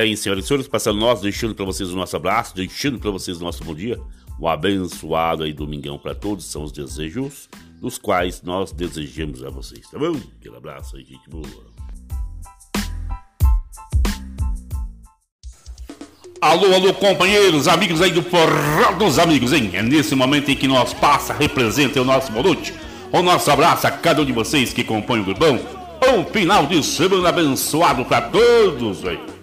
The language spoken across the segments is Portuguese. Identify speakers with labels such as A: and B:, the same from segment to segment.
A: Bem, senhoras e senhores, passando nós, deixando para vocês o nosso abraço, deixando para vocês o nosso bom dia. Um abençoado aí domingão para todos, são os desejos dos quais nós desejamos a vocês, tá bom? Aquele abraço aí, gente boa. Alô, alô, companheiros, amigos aí do Forró dos Amigos, hein? É nesse momento em que nós passa, representa o nosso boa o nosso abraço a cada um de vocês que compõem o grupão. Um final de semana abençoado para todos, velho.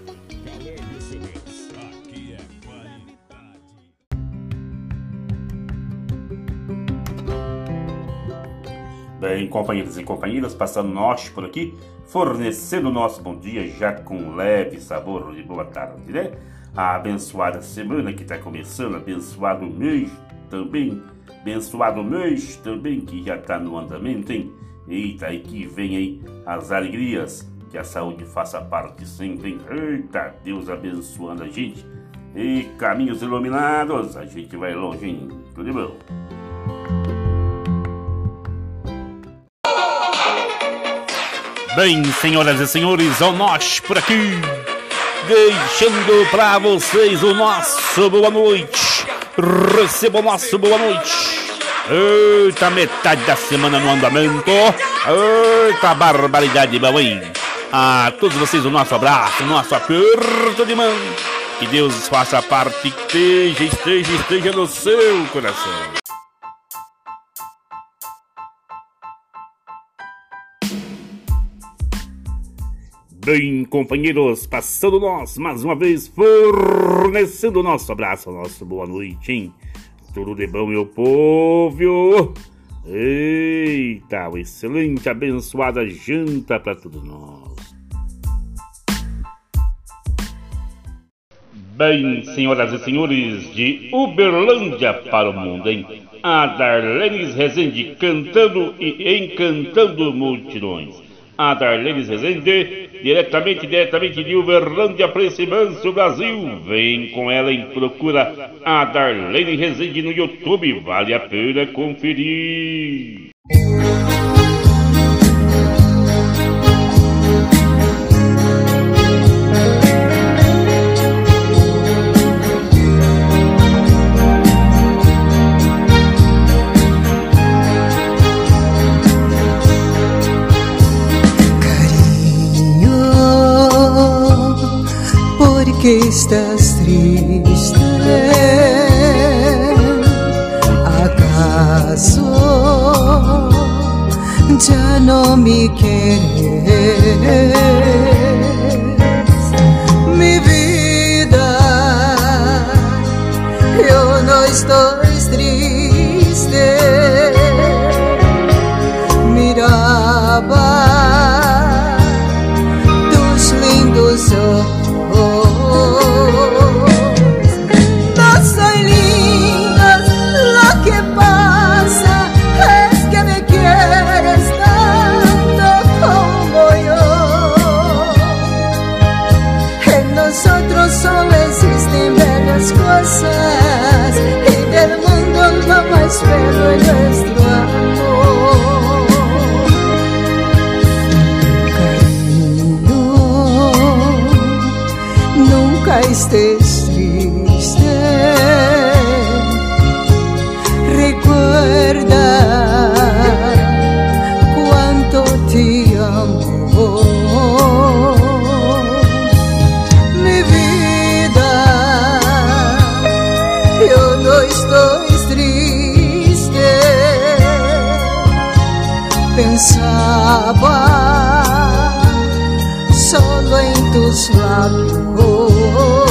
A: Bem, companheiros e companheiras, passando nós por aqui, fornecendo o nosso bom dia já com leve sabor de boa tarde, né? A abençoada semana que está começando, abençoado mês também, abençoado mês também que já está no andamento, hein? Eita, e que vem aí as alegrias, que a saúde faça parte sempre, hein? Eita, Deus abençoando a gente. E caminhos iluminados, a gente vai longe, hein? Tudo bom? Bem, senhoras e senhores, o nós por aqui, deixando para vocês o nosso boa noite. Receba o nosso boa noite. Eita, metade da semana no andamento. Eita, barbaridade, meu hein? A todos vocês o nosso abraço, o nosso aperto de mão. Que Deus faça parte, esteja, esteja, esteja no seu coração. Bem, companheiros, passando nós mais uma vez, fornecendo nosso abraço, nosso boa noite, hein? Tudo de bom, meu povo? Eita, uma excelente, abençoada janta para todos nós. Bem, senhoras e senhores, de Uberlândia para o mundo, hein? A Darlenes Rezende cantando e encantando multidões a Darlene Rezende, diretamente, diretamente de Uberlândia para esse manso Brasil. Vem com ela em procura a Darlene Rezende no YouTube, vale a pena conferir.
B: Que estás triste? ¿Acaso ya no me quieres? Mi vida, yo no estoy triste. Estés triste. Recuerda cuánto te amo. Mi vida, yo no estoy triste. Pensaba solo en tus labios.